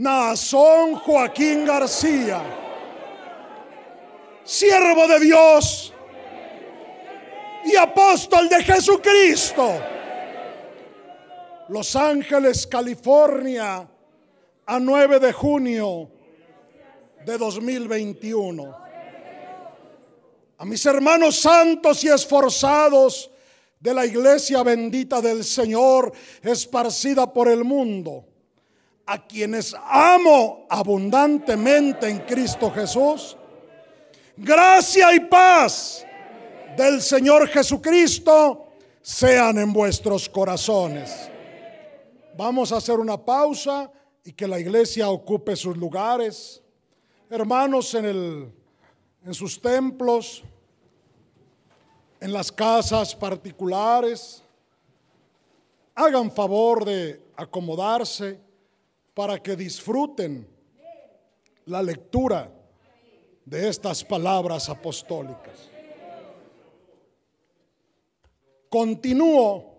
Nazón Joaquín García, siervo de Dios y apóstol de Jesucristo. Los Ángeles, California, a 9 de junio de 2021. A mis hermanos santos y esforzados de la iglesia bendita del Señor, esparcida por el mundo, a quienes amo abundantemente en Cristo Jesús, gracia y paz del Señor Jesucristo sean en vuestros corazones. Vamos a hacer una pausa y que la iglesia ocupe sus lugares. Hermanos, en, el, en sus templos, en las casas particulares, hagan favor de acomodarse para que disfruten la lectura de estas palabras apostólicas. Continúo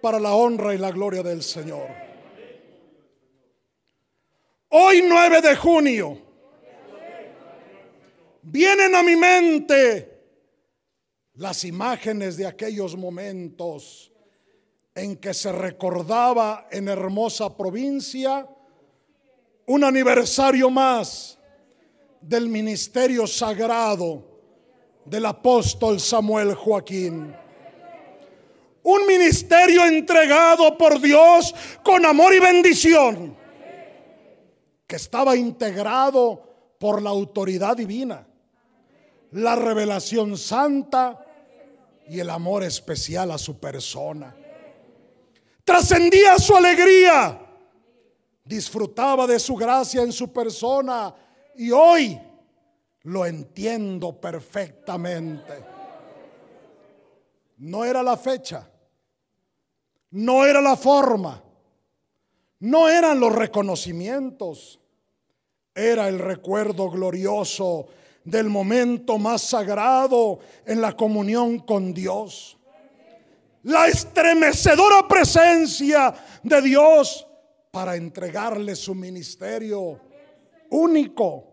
para la honra y la gloria del Señor. Hoy 9 de junio vienen a mi mente las imágenes de aquellos momentos en que se recordaba en hermosa provincia un aniversario más del ministerio sagrado del apóstol Samuel Joaquín. Un ministerio entregado por Dios con amor y bendición, que estaba integrado por la autoridad divina, la revelación santa y el amor especial a su persona. Trascendía su alegría, disfrutaba de su gracia en su persona y hoy lo entiendo perfectamente. No era la fecha, no era la forma, no eran los reconocimientos, era el recuerdo glorioso del momento más sagrado en la comunión con Dios. La estremecedora presencia de Dios para entregarle su ministerio único,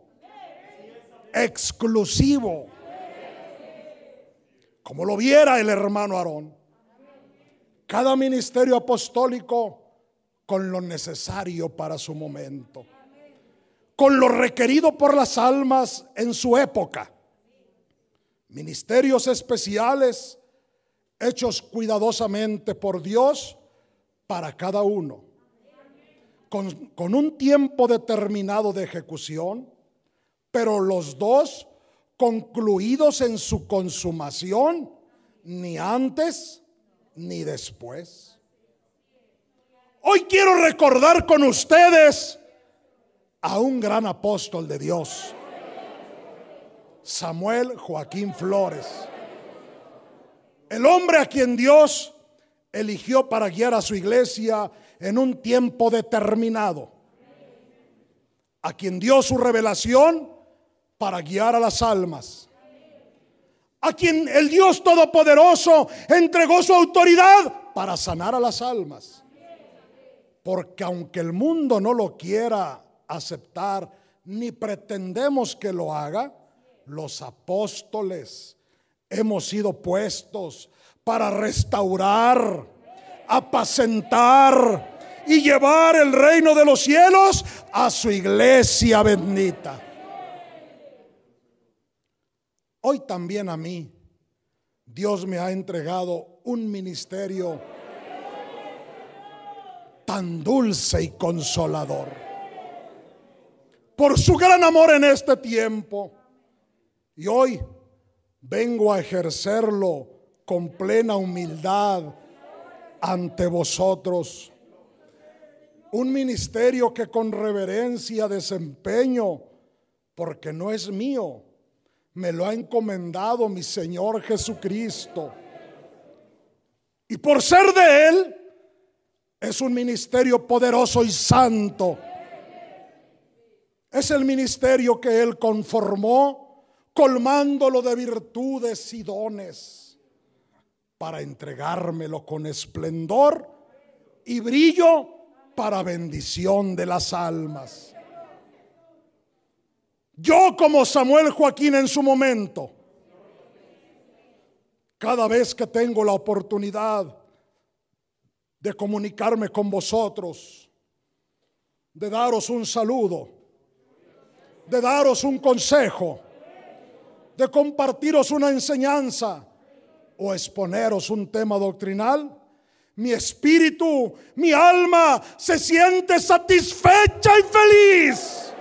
exclusivo, como lo viera el hermano Aarón. Cada ministerio apostólico con lo necesario para su momento con lo requerido por las almas en su época. Ministerios especiales hechos cuidadosamente por Dios para cada uno. Con, un tiempo determinado de ejecución, pero los dos concluidos en su consumación, ni antes ni después. Hoy quiero recordar con ustedes a un gran apóstol de Dios, Samuel Joaquín Flores, el hombre a quien Dios eligió para guiar a su iglesia en un tiempo determinado, a quien dio su revelación para guiar a las almas, a quien el Dios Todopoderoso entregó su autoridad para sanar a las almas. Porque aunque el mundo no lo quiera aceptar ni pretendemos que lo haga, los apóstoles hemos sido puestos para restaurar, apacentar y llevar el reino de los cielos a su iglesia bendita. Hoy también a mí Dios me ha entregado un ministerio tan dulce y consolador por su gran amor en este tiempo. Y hoy vengo a ejercerlo con plena humildad ante vosotros. Un ministerio que con reverencia desempeño, porque no es mío, me lo ha encomendado mi Señor Jesucristo. Y por ser de Él, es un ministerio poderoso y santo es el ministerio que Él conformó, colmándolo de virtudes y dones, para entregármelo con esplendor y brillo para bendición de las almas. Yo como Samuel Joaquín en su momento, cada vez que tengo la oportunidad de comunicarme con vosotros, de daros un saludo, de daros un consejo, de compartiros una enseñanza o exponeros un tema doctrinal, mi espíritu, mi alma se siente satisfecha y feliz.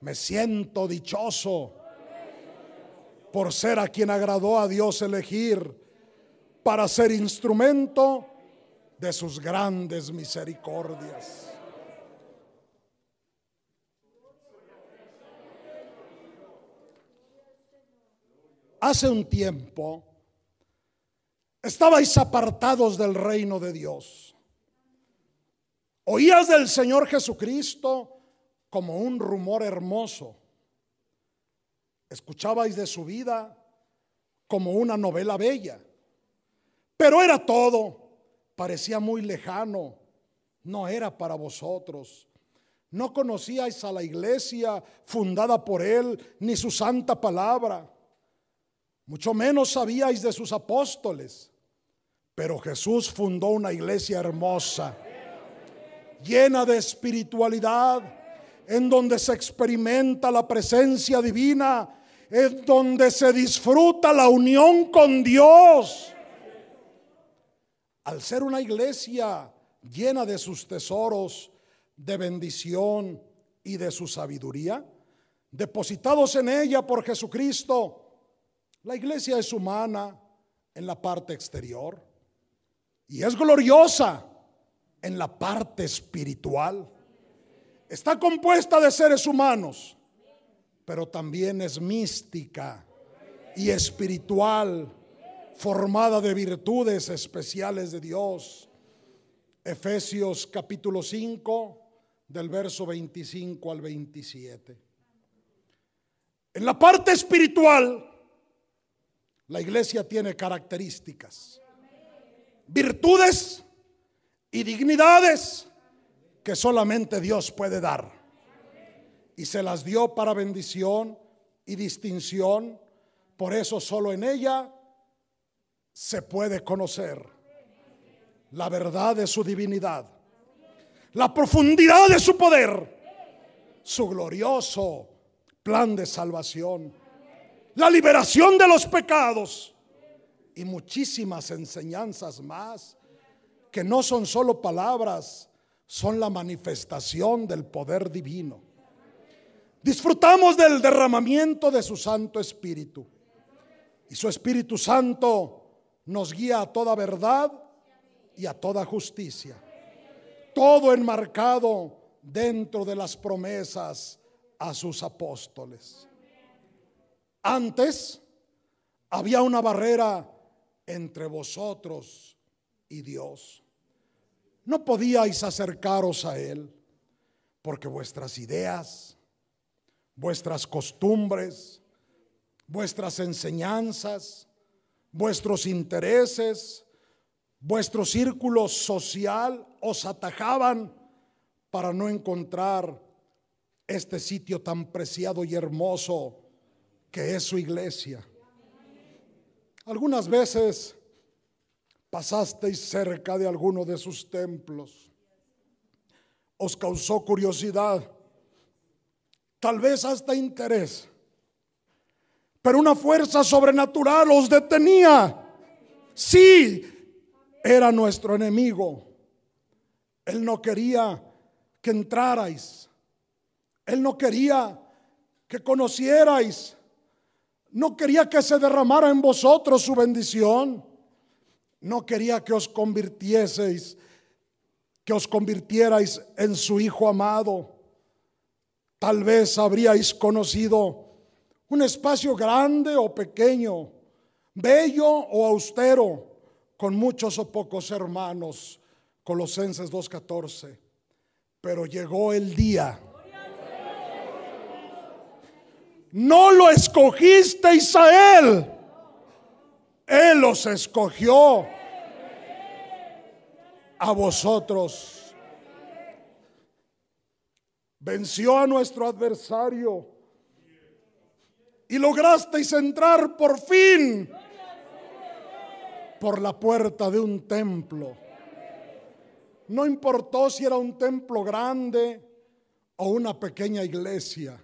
Me siento dichoso por ser a quien agradó a Dios elegir para ser instrumento de sus grandes misericordias. Hace un tiempo estabais apartados del reino de Dios. Oías del Señor Jesucristo como un rumor hermoso. Escuchabais de su vida como una novela bella. Pero era todo, parecía muy lejano, no era para vosotros. No conocíais a la iglesia fundada por Él, ni su santa palabra. Mucho menos sabíais de sus apóstoles. Pero Jesús fundó una iglesia hermosa, llena de espiritualidad, en donde se experimenta la presencia divina, en donde se disfruta la unión con Dios. Al ser una iglesia llena de sus tesoros de bendición y de su sabiduría, depositados en ella por Jesucristo, la iglesia es humana en la parte exterior y es gloriosa en la parte espiritual. Está compuesta de seres humanos, pero también es mística y espiritual, formada de virtudes especiales de Dios. Efesios capítulo 5, del verso 25 al 27. En la parte espiritual, la iglesia tiene características, virtudes y dignidades que solamente Dios puede dar. Y se las dio para bendición y distinción. Por eso solo en ella se puede conocer la verdad de su divinidad, la profundidad de su poder, su glorioso plan de salvación la liberación de los pecados y muchísimas enseñanzas más que no son solo palabras, son la manifestación del poder divino. Disfrutamos del derramamiento de su Santo Espíritu y su Espíritu Santo nos guía a toda verdad y a toda justicia. Todo enmarcado dentro de las promesas a sus apóstoles. Antes había una barrera entre vosotros y Dios. No podíais acercaros a Él porque vuestras ideas, vuestras costumbres, vuestras enseñanzas, vuestros intereses, vuestro círculo social os atajaban para no encontrar este sitio tan preciado y hermoso que es su iglesia. Algunas veces pasasteis cerca de alguno de sus templos. Os causó curiosidad, tal vez hasta interés. Pero una fuerza sobrenatural os detenía. Sí, era nuestro enemigo. Él no quería que entrarais. Él no quería que conocierais no quería que se derramara en vosotros su bendición. No quería que os convirtieseis, que os convirtierais en su Hijo amado. Tal vez habríais conocido un espacio grande o pequeño, bello o austero, con muchos o pocos hermanos. Colosenses 2.14. Pero llegó el día no lo escogiste Israel. Él los escogió. a vosotros. Venció a nuestro adversario y lograsteis entrar por fin por la puerta de un templo. No importó si era un templo grande o una pequeña iglesia.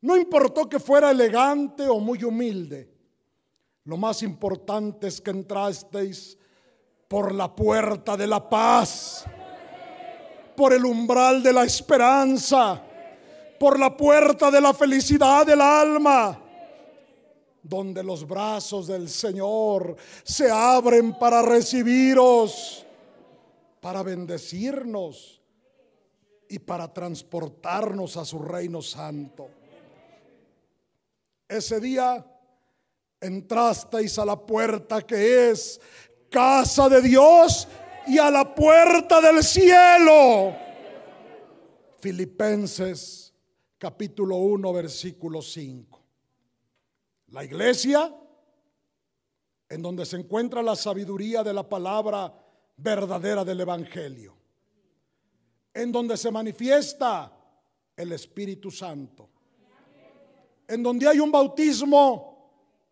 No importó que fuera elegante o muy humilde. Lo más importante es que entrasteis por la puerta de la paz, por el umbral de la esperanza, por la puerta de la felicidad del alma, donde los brazos del Señor se abren para recibiros, para bendecirnos y para transportarnos a su reino santo. Ese día entrasteis a la puerta que es casa de Dios y a la puerta del cielo. Filipenses capítulo 1 versículo 5. La iglesia en donde se encuentra la sabiduría de la palabra verdadera del Evangelio, en donde se manifiesta el Espíritu Santo, en donde hay un bautismo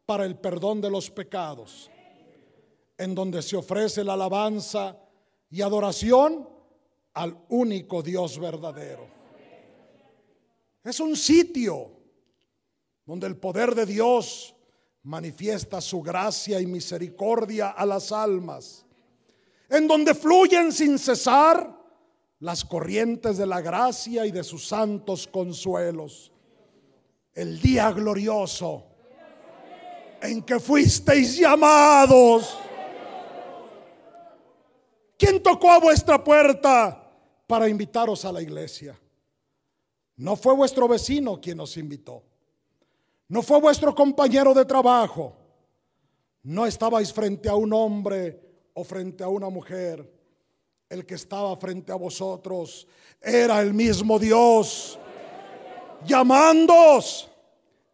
para el perdón de los pecados, en donde se ofrece la alabanza y adoración al único Dios verdadero. Es un sitio donde el poder de Dios manifiesta su gracia y misericordia a las almas, en donde fluyen sin cesar las corrientes de la gracia y de sus santos consuelos. El día glorioso en que fuisteis llamados ¿Quién tocó a vuestra puerta para invitaros a la iglesia? No fue vuestro vecino quien os invitó. No fue vuestro compañero de trabajo. No estabais frente a un hombre o frente a una mujer. El que estaba frente a vosotros era el mismo Dios. Llamándoos,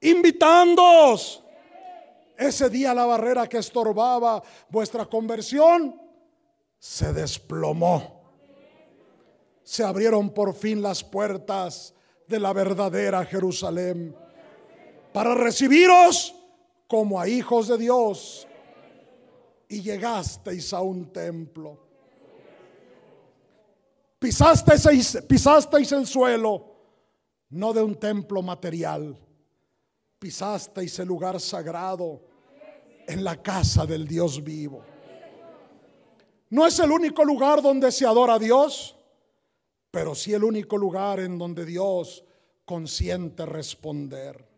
invitándoos. Ese día la barrera que estorbaba vuestra conversión se desplomó. Se abrieron por fin las puertas de la verdadera Jerusalén para recibiros como a hijos de Dios. Y llegasteis a un templo. Pisasteis, pisasteis el suelo, no de un templo material. Pisasteis el lugar sagrado en la casa del Dios vivo. No es el único lugar donde se adora a Dios, pero sí el único lugar en donde Dios consiente responder.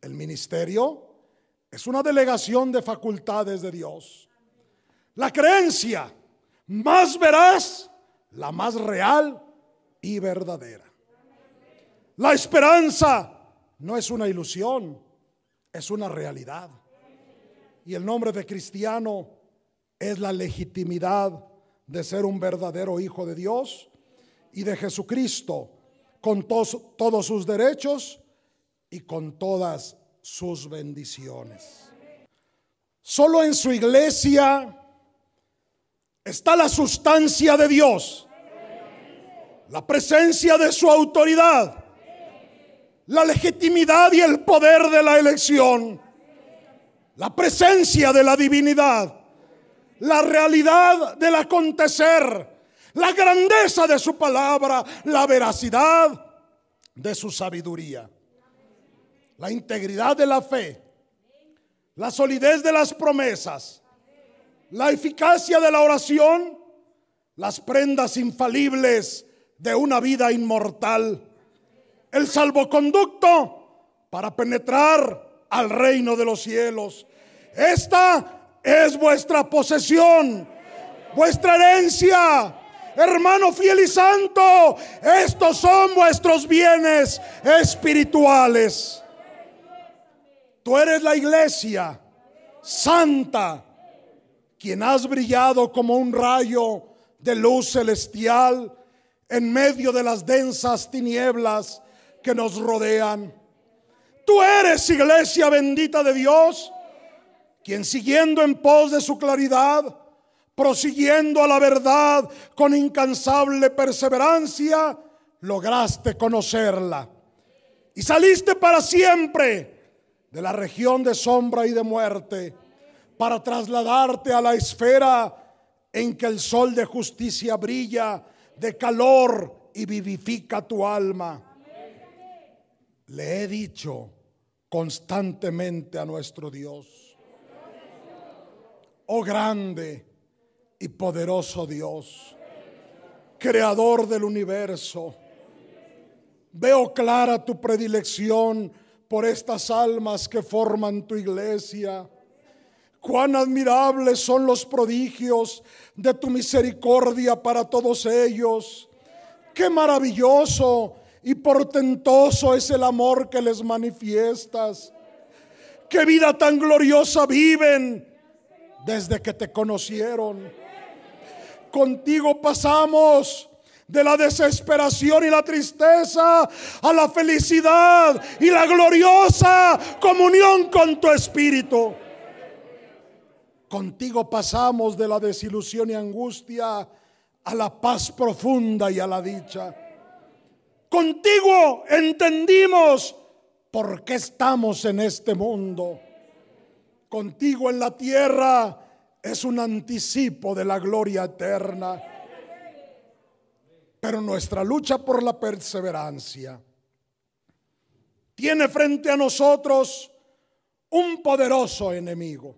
El ministerio es una delegación de facultades de Dios. La creencia más veraz, la más real y verdadera. La esperanza no es una ilusión, es una realidad. Y el nombre de cristiano es la legitimidad de ser un verdadero hijo de Dios y de Jesucristo con todos sus derechos y con todas sus bendiciones. Solo en su iglesia está la sustancia de Dios, la presencia de su autoridad, la legitimidad y el poder de la elección, la presencia de la divinidad la realidad del acontecer, la grandeza de su palabra, la veracidad de su sabiduría, la integridad de la fe, la solidez de las promesas, la eficacia de la oración, las prendas infalibles de una vida inmortal, el salvoconducto para penetrar al reino de los cielos. Esta es vuestra posesión, vuestra herencia. Hermano fiel y santo, estos son vuestros bienes espirituales. Tú eres la iglesia santa, quien has brillado como un rayo de luz celestial en medio de las densas tinieblas que nos rodean. Tú eres iglesia bendita de Dios quien siguiendo en pos de su claridad prosiguiendo a la verdad con incansable perseverancia, lograste conocerla. Y saliste para siempre de la región de sombra y de muerte para trasladarte a la esfera en que el sol de justicia brilla de calor y vivifica tu alma. Le he dicho constantemente a nuestro Dios, oh grande y poderoso Dios, creador del universo, veo clara tu predilección por estas almas que forman tu iglesia. Cuán admirables son los prodigios de tu misericordia para todos ellos. Qué maravilloso y portentoso es el amor que les manifiestas. Qué vida tan gloriosa viven desde que te conocieron. Contigo pasamos de la desesperación y la tristeza a la felicidad y la gloriosa comunión con tu espíritu. Contigo pasamos de la desilusión y angustia a la paz profunda y a la dicha. Contigo entendimos por qué estamos en este mundo. Contigo en la tierra es un anticipo de la gloria eterna. Pero nuestra lucha por la perseverancia tiene frente a nosotros un poderoso enemigo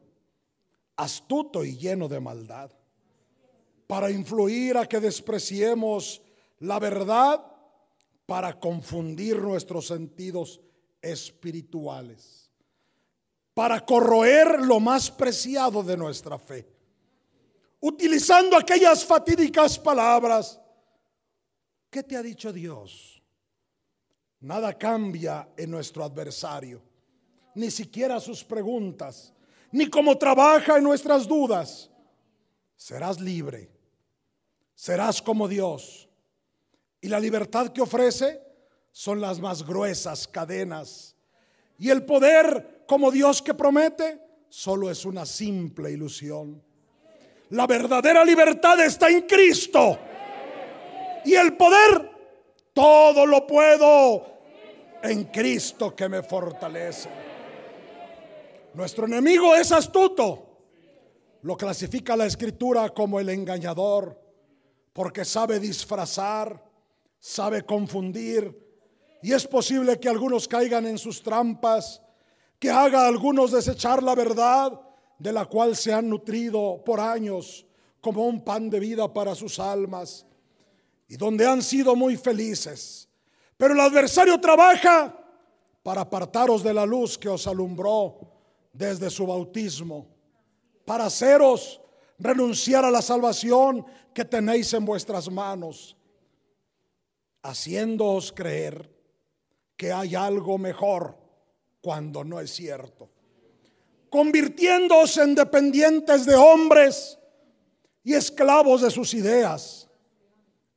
astuto y lleno de maldad, para influir a que despreciemos la verdad, para confundir nuestros sentidos espirituales, para corroer lo más preciado de nuestra fe, utilizando aquellas fatídicas palabras. ¿Qué te ha dicho Dios? Nada cambia en nuestro adversario, ni siquiera sus preguntas ni como trabaja en nuestras dudas. Serás libre, serás como Dios. Y la libertad que ofrece son las más gruesas cadenas. Y el poder como Dios que promete solo es una simple ilusión. La verdadera libertad está en Cristo. Y el poder, todo lo puedo en Cristo que me fortalece. Nuestro enemigo es astuto. Lo clasifica la escritura como el engañador, porque sabe disfrazar, sabe confundir, y es posible que algunos caigan en sus trampas, que haga a algunos desechar la verdad de la cual se han nutrido por años como un pan de vida para sus almas, y donde han sido muy felices. Pero el adversario trabaja para apartaros de la luz que os alumbró desde su bautismo, para haceros renunciar a la salvación que tenéis en vuestras manos, haciéndoos creer que hay algo mejor cuando no es cierto, convirtiéndoos en dependientes de hombres y esclavos de sus ideas,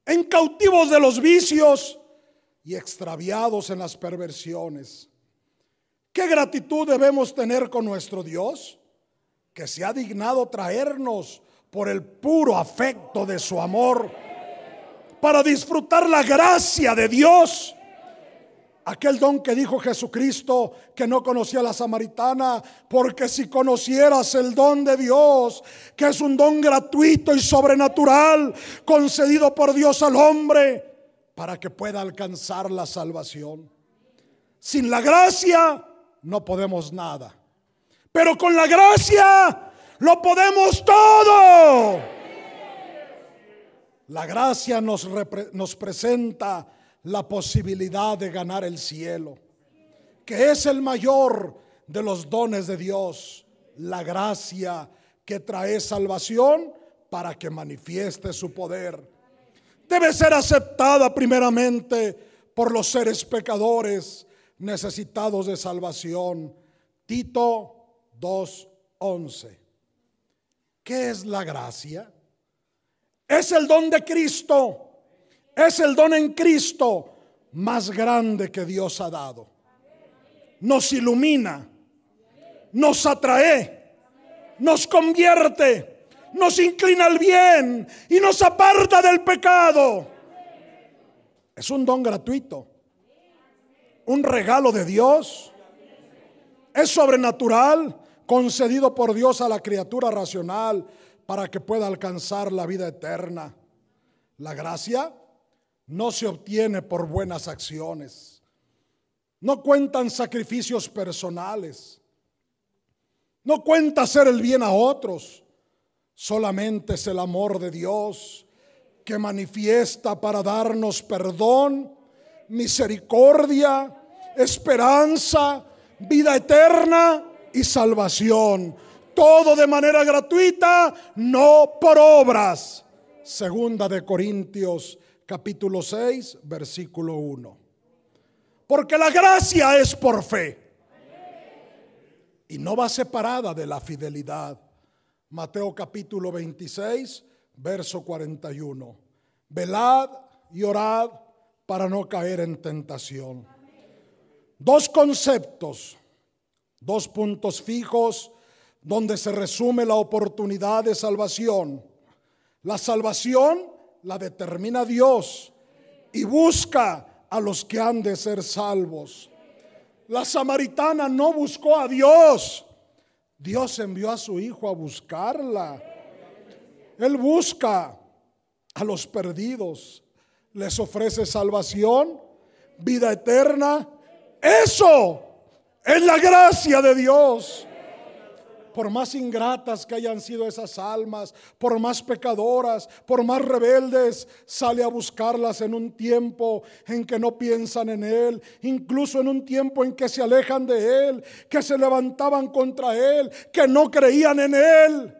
en cautivos de los vicios y extraviados en las perversiones ¿Qué gratitud debemos tener con nuestro Dios? Que se ha dignado traernos por el puro afecto de su amor para disfrutar la gracia de Dios. Aquel don que dijo Jesucristo que no conocía a la samaritana, porque si conocieras el don de Dios, que es un don gratuito y sobrenatural, concedido por Dios al hombre, para que pueda alcanzar la salvación. Sin la gracia no podemos nada. Pero con la gracia lo podemos todo. La gracia nos, nos presenta la posibilidad de ganar el cielo, que es el mayor de los dones de Dios, la gracia que trae salvación para que manifieste su poder. Debe ser aceptada primeramente por los seres pecadores necesitados de salvación. Tito 2.11. ¿Qué es la gracia? Es el don de Cristo. Es el don en Cristo más grande que Dios ha dado. Nos ilumina, nos atrae, nos convierte, nos inclina al bien y nos aparta del pecado. Es un don gratuito, un regalo de Dios. Es sobrenatural, concedido por Dios a la criatura racional para que pueda alcanzar la vida eterna. La gracia no se obtiene por buenas acciones. No cuentan sacrificios personales. No cuenta hacer el bien a otros. Solamente es el amor de Dios que manifiesta para darnos perdón, misericordia, esperanza, vida eterna y salvación. Todo de manera gratuita, no por obras. Segunda de Corintios capítulo 6, versículo 1. Porque la gracia es por fe. Y no va separada de la fidelidad. Mateo capítulo 26, verso 41. Velad y orad para no caer en tentación. Dos conceptos, dos puntos fijos donde se resume la oportunidad de salvación. La salvación la determina Dios y busca a los que han de ser salvos. La samaritana no buscó a Dios. Dios envió a su hijo a buscarla. Él busca a los perdidos. Les ofrece salvación, vida eterna. Eso es la gracia de Dios por más ingratas que hayan sido esas almas, por más pecadoras, por más rebeldes, sale a buscarlas en un tiempo en que no piensan en Él, incluso en un tiempo en que se alejan de Él, que se levantaban contra Él, que no creían en Él,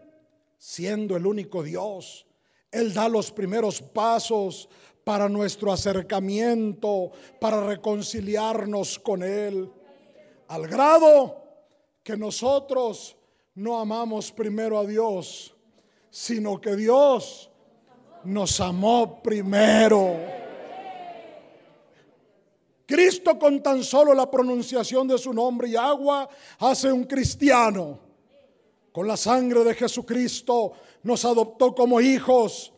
siendo el único Dios. Él da los primeros pasos para nuestro acercamiento, para reconciliarnos con Él, al grado que nosotros no amamos primero a Dios, sino que Dios nos amó primero. Cristo con tan solo la pronunciación de su nombre y agua hace un cristiano. Con la sangre de Jesucristo nos adoptó como hijos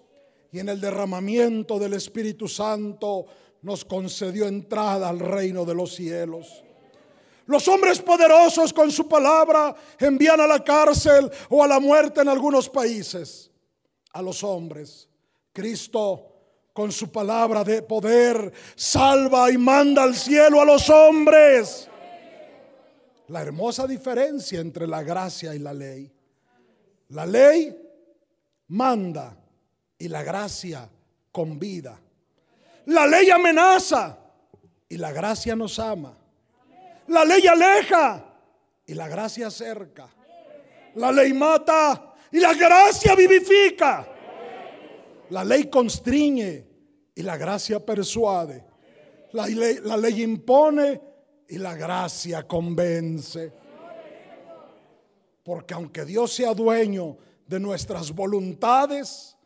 y en el derramamiento del Espíritu Santo nos concedió entrada al reino de los cielos. Los hombres poderosos con su palabra envían a la cárcel o a la muerte en algunos países a los hombres. Cristo con su palabra de poder salva y manda al cielo a los hombres. La hermosa diferencia entre la gracia y la ley. La ley manda y la gracia convida. La ley amenaza y la gracia nos ama. La ley aleja y la gracia acerca. La ley mata y la gracia vivifica. La ley constriñe y la gracia persuade. La ley, la ley impone y la gracia convence. Porque aunque Dios sea dueño de nuestras voluntades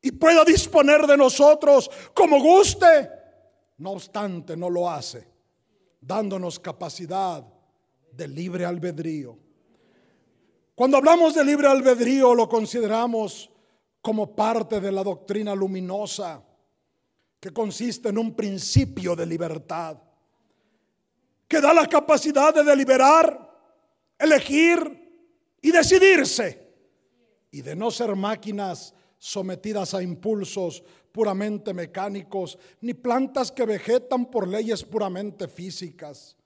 y pueda disponer de nosotros como guste, no obstante no lo hace dándonos capacidad de libre albedrío. Cuando hablamos de libre albedrío lo consideramos como parte de la doctrina luminosa que consiste en un principio de libertad, que da la capacidad de deliberar, elegir y decidirse, y de no ser máquinas sometidas a impulsos puramente mecánicos, ni plantas que vegetan por leyes puramente físicas,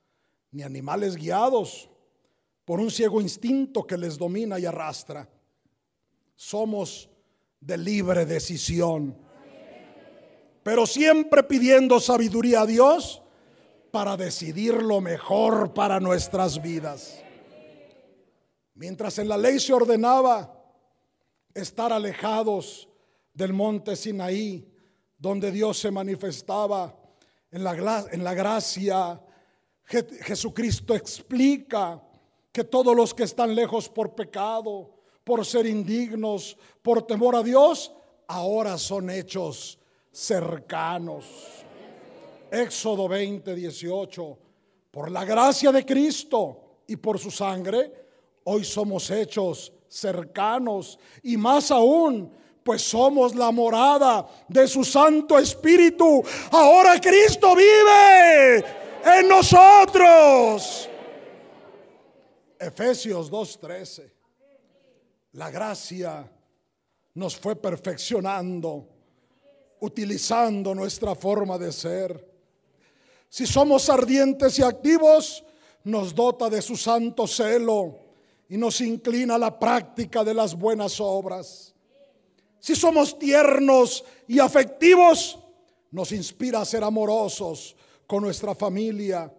ni animales guiados por un ciego instinto que les domina y arrastra. Somos de libre decisión, pero siempre pidiendo sabiduría a Dios para decidir lo mejor para nuestras vidas. Mientras en la ley se ordenaba estar alejados del monte Sinaí, donde Dios se manifestaba en la, en la gracia. Jesucristo explica que todos los que están lejos por pecado, por ser indignos, por temor a Dios, ahora son hechos cercanos. Éxodo 20, 18. Por la gracia de Cristo y por su sangre, hoy somos hechos cercanos y más aún, pues somos la morada de su Santo Espíritu. Ahora Cristo vive en nosotros. Efesios 2.13. La gracia nos fue perfeccionando, utilizando nuestra forma de ser. Si somos ardientes y activos, nos dota de su santo celo y nos inclina a la práctica de las buenas obras. Si somos tiernos y afectivos, nos inspira a ser amorosos con nuestra familia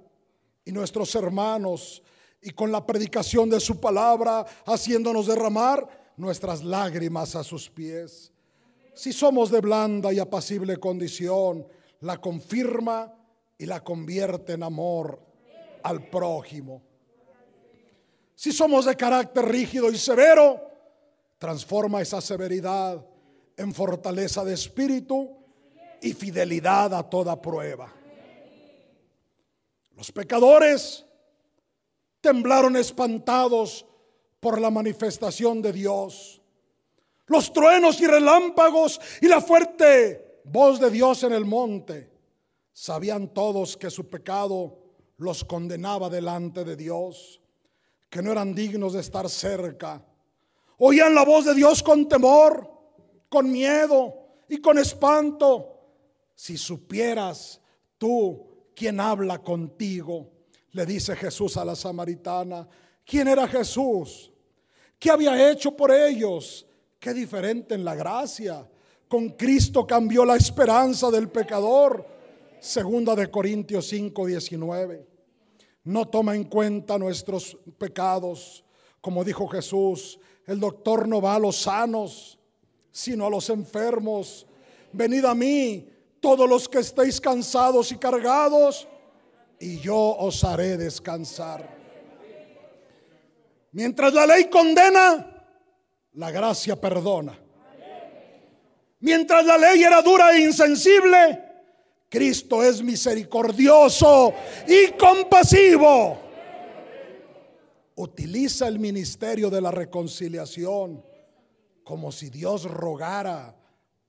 y nuestros hermanos y con la predicación de su palabra, haciéndonos derramar nuestras lágrimas a sus pies. Si somos de blanda y apacible condición, la confirma y la convierte en amor al prójimo. Si somos de carácter rígido y severo, transforma esa severidad en fortaleza de espíritu y fidelidad a toda prueba. Los pecadores temblaron espantados por la manifestación de Dios. Los truenos y relámpagos y la fuerte voz de Dios en el monte. Sabían todos que su pecado los condenaba delante de Dios, que no eran dignos de estar cerca. Oían la voz de Dios con temor, con miedo y con espanto. Si supieras tú quién habla contigo, le dice Jesús a la samaritana, ¿quién era Jesús? ¿Qué había hecho por ellos? Qué diferente en la gracia. Con Cristo cambió la esperanza del pecador. Segunda de Corintios 5, 19 no toma en cuenta nuestros pecados. Como dijo Jesús, el doctor no va a los sanos, sino a los enfermos. Venid a mí, todos los que estéis cansados y cargados, y yo os haré descansar. Mientras la ley condena, la gracia perdona. Mientras la ley era dura e insensible, Cristo es misericordioso y compasivo. Utiliza el ministerio de la reconciliación como si Dios rogara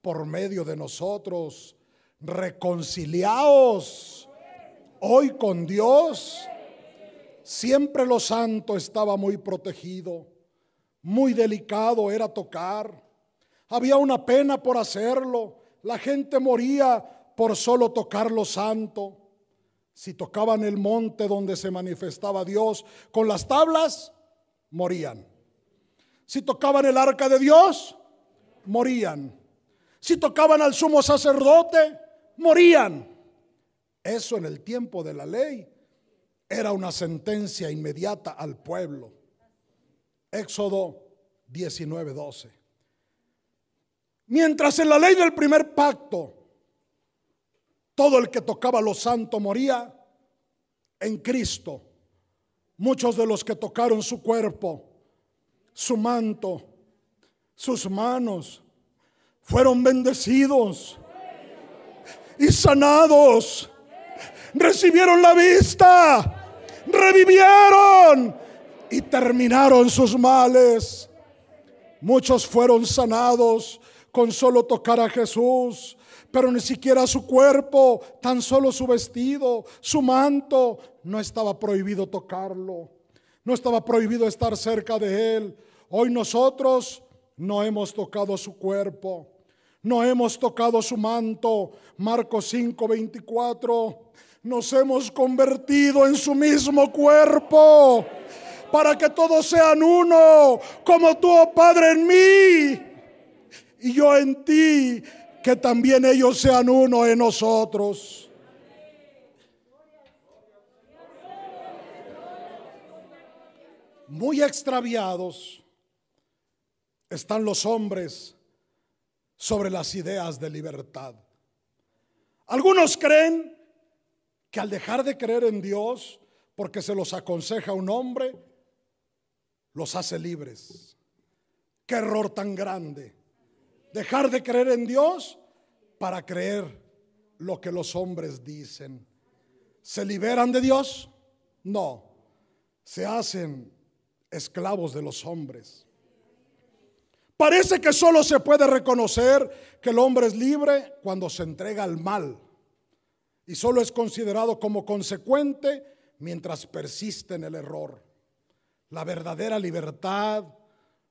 por medio de nosotros. Reconciliaos hoy con Dios. Siempre lo santo estaba muy protegido, muy delicado era tocar. Había una pena por hacerlo. La gente moría por solo tocar lo santo. Si tocaban el monte donde se manifestaba Dios con las tablas, morían. Si tocaban el arca de Dios, morían. Si tocaban al sumo sacerdote, morían. Eso en el tiempo de la ley era una sentencia inmediata al pueblo. Éxodo 19:12. Mientras en la ley del primer pacto todo el que tocaba lo santo moría en Cristo. Muchos de los que tocaron su cuerpo, su manto, sus manos, fueron bendecidos y sanados. Recibieron la vista, revivieron y terminaron sus males. Muchos fueron sanados con solo tocar a Jesús pero ni siquiera su cuerpo, tan solo su vestido, su manto, no estaba prohibido tocarlo, no estaba prohibido estar cerca de él. Hoy nosotros no hemos tocado su cuerpo, no hemos tocado su manto. Marcos 5, 24. Nos hemos convertido en su mismo cuerpo para que todos sean uno, como tú, oh Padre, en mí y yo en ti que también ellos sean uno en nosotros. Muy extraviados están los hombres sobre las ideas de libertad. Algunos creen que al dejar de creer en Dios, porque se los aconseja un hombre, los hace libres. Qué error tan grande dejar de creer en Dios para creer lo que los hombres dicen. ¿Se liberan de Dios? No, se hacen esclavos de los hombres. Parece que solo se puede reconocer que el hombre es libre cuando se entrega al mal y solo es considerado como consecuente mientras persiste en el error. La verdadera libertad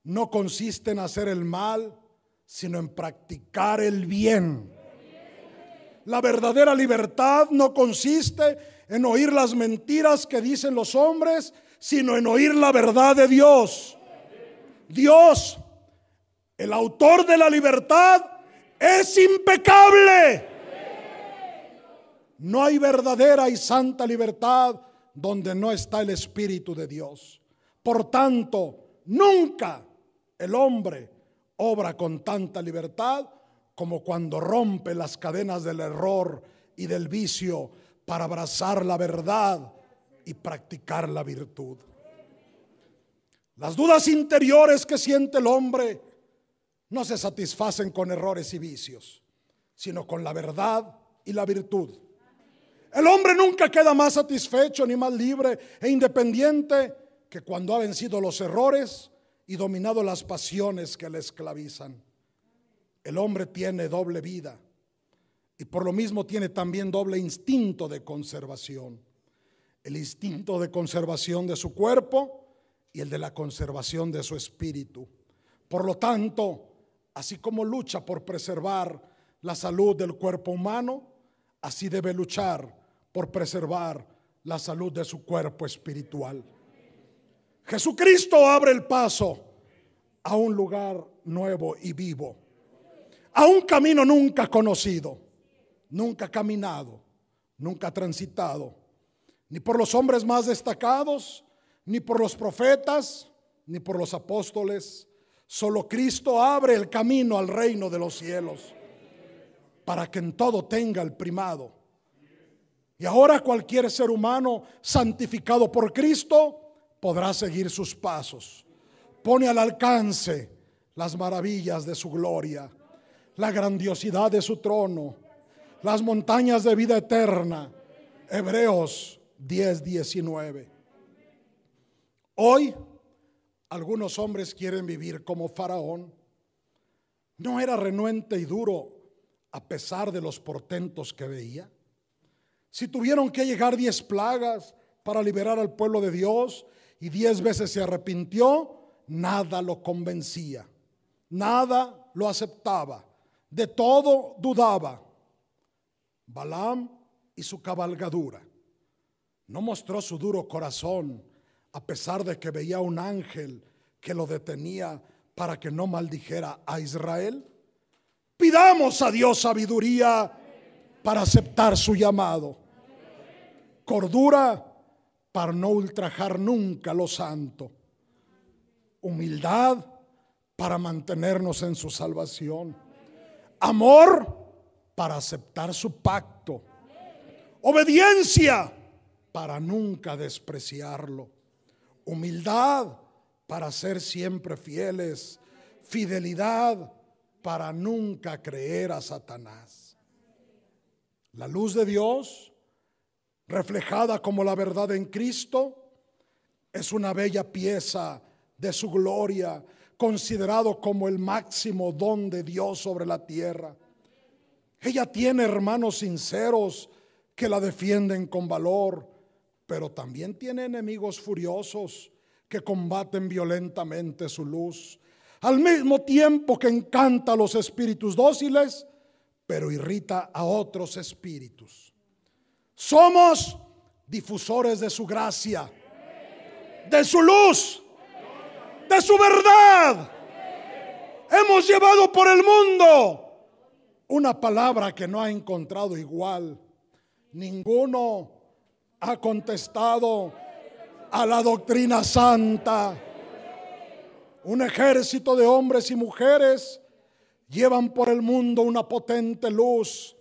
no consiste en hacer el mal, sino en practicar el bien. La verdadera libertad no consiste en oír las mentiras que dicen los hombres, sino en oír la verdad de Dios. Dios, el autor de la libertad, es impecable. No hay verdadera y santa libertad donde no está el Espíritu de Dios. Por tanto, nunca el hombre obra con tanta libertad como cuando rompe las cadenas del error y del vicio para abrazar la verdad y practicar la virtud. Las dudas interiores que siente el hombre no se satisfacen con errores y vicios, sino con la verdad y la virtud. El hombre nunca queda más satisfecho ni más libre e independiente que cuando ha vencido los errores y dominado las pasiones que le esclavizan. El hombre tiene doble vida y por lo mismo tiene también doble instinto de conservación. El instinto de conservación de su cuerpo y el de la conservación de su espíritu. Por lo tanto, así como lucha por preservar la salud del cuerpo humano, así debe luchar por preservar la salud de su cuerpo espiritual. Jesucristo abre el paso a un lugar nuevo y vivo, a un camino nunca conocido, nunca caminado, nunca transitado, ni por los hombres más destacados, ni por los profetas, ni por los apóstoles. Solo Cristo abre el camino al reino de los cielos para que en todo tenga el primado. Y ahora cualquier ser humano santificado por Cristo podrá seguir sus pasos. Pone al alcance las maravillas de su gloria, la grandiosidad de su trono, las montañas de vida eterna. Hebreos 10, 19. Hoy algunos hombres quieren vivir como Faraón. No era renuente y duro a pesar de los portentos que veía. Si tuvieron que llegar diez plagas para liberar al pueblo de Dios y diez veces se arrepintió, nada lo convencía, nada lo aceptaba, de todo dudaba. Balaam y su cabalgadura. No mostró su duro corazón a pesar de que veía un ángel que lo detenía para que no maldijera a Israel. Pidamos a Dios sabiduría para aceptar su llamado. Cordura para no ultrajar nunca lo santo. Humildad para mantenernos en su salvación. Amor para aceptar su pacto. Obediencia para nunca despreciarlo. Humildad para ser siempre fieles. Fidelidad para nunca creer a Satanás. La luz de Dios reflejada como la verdad en Cristo, es una bella pieza de su gloria, considerado como el máximo don de Dios sobre la tierra. Ella tiene hermanos sinceros que la defienden con valor, pero también tiene enemigos furiosos que combaten violentamente su luz, al mismo tiempo que encanta a los espíritus dóciles, pero irrita a otros espíritus. Somos difusores de su gracia, de su luz, de su verdad. Hemos llevado por el mundo una palabra que no ha encontrado igual. Ninguno ha contestado a la doctrina santa. Un ejército de hombres y mujeres llevan por el mundo una potente luz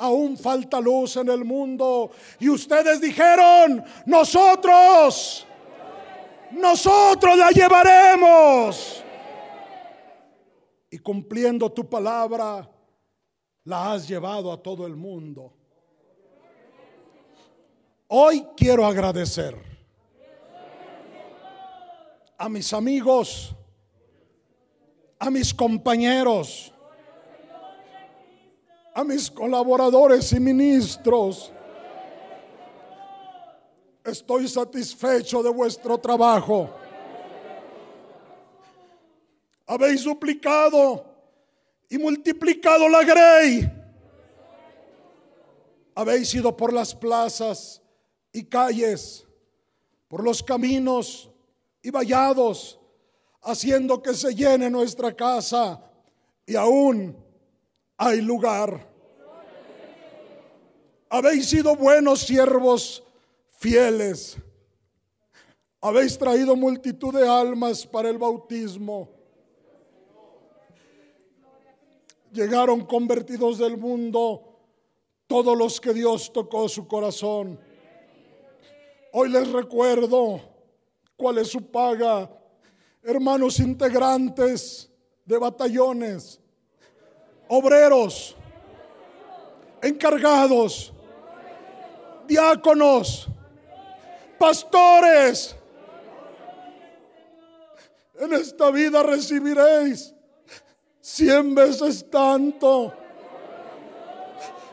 aún falta luz en el mundo. Y ustedes dijeron, nosotros, nosotros la llevaremos. Y cumpliendo tu palabra, la has llevado a todo el mundo. Hoy quiero agradecer a mis amigos a mis compañeros, a mis colaboradores y ministros. Estoy satisfecho de vuestro trabajo. Habéis duplicado y multiplicado la grey. Habéis ido por las plazas y calles, por los caminos y vallados, haciendo que se llene nuestra casa y aún hay lugar. Habéis sido buenos siervos fieles. Habéis traído multitud de almas para el bautismo. Llegaron convertidos del mundo todos los que Dios tocó su corazón. Hoy les recuerdo cuál es su paga, hermanos integrantes de batallones, obreros, encargados, diáconos, pastores. En esta vida recibiréis cien veces tanto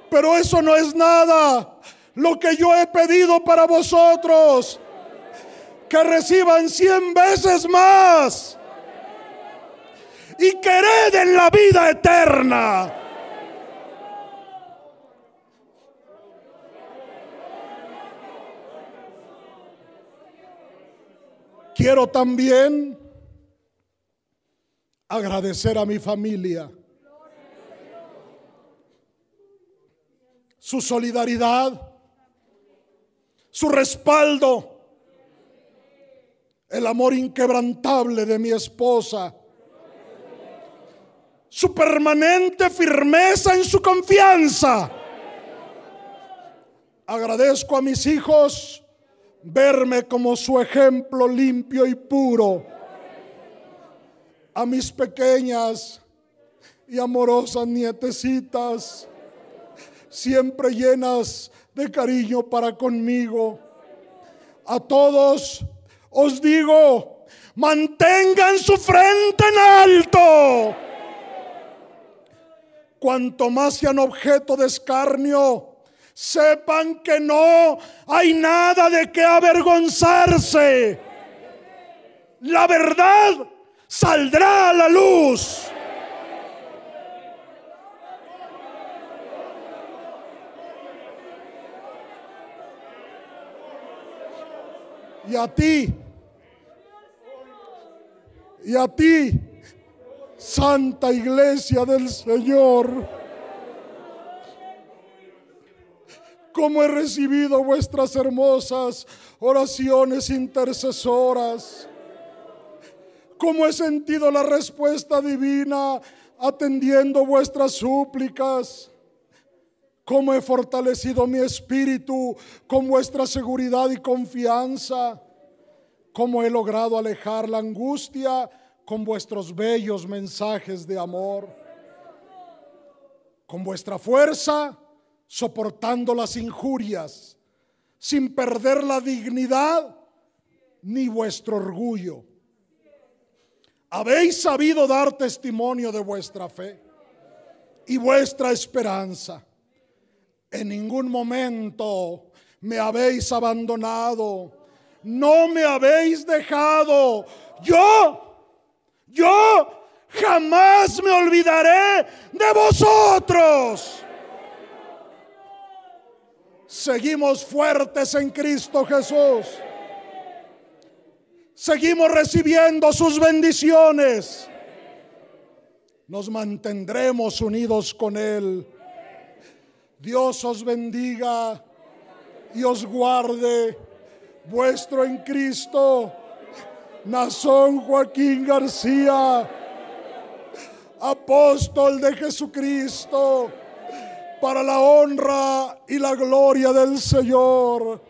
pero eso no es nada. Lo que yo he pedido para vosotros, que reciban cien veces más y que hereden la vida eterna. Quiero también agradecer a mi familia su solidaridad, su respaldo, el amor inquebrantable de mi esposa, su permanente firmeza en su confianza. Agradezco a mis hijos verme como su ejemplo limpio y puro. A mis pequeñas y amorosas nietecitas siempre llenas de cariño para conmigo. A todos os digo, mantengan su frente en alto. Cuanto más sean objeto de escarnio, sepan que no hay nada de qué avergonzarse. La verdad saldrá a la luz. Y a ti, y a ti, Santa Iglesia del Señor, como he recibido vuestras hermosas oraciones intercesoras, como he sentido la respuesta divina atendiendo vuestras súplicas cómo he fortalecido mi espíritu con vuestra seguridad y confianza, cómo he logrado alejar la angustia con vuestros bellos mensajes de amor, con vuestra fuerza soportando las injurias, sin perder la dignidad ni vuestro orgullo. Habéis sabido dar testimonio de vuestra fe y vuestra esperanza en ningún momento me habéis abandonado. No me habéis dejado. Yo, yo jamás me olvidaré de vosotros. Seguimos fuertes en Cristo Jesús. Seguimos recibiendo sus bendiciones. Nos mantendremos unidos con Él Dios os bendiga y os guarde. Vuestro en Cristo, Nazón Joaquín García, apóstol de Jesucristo, para la honra y la gloria del Señor.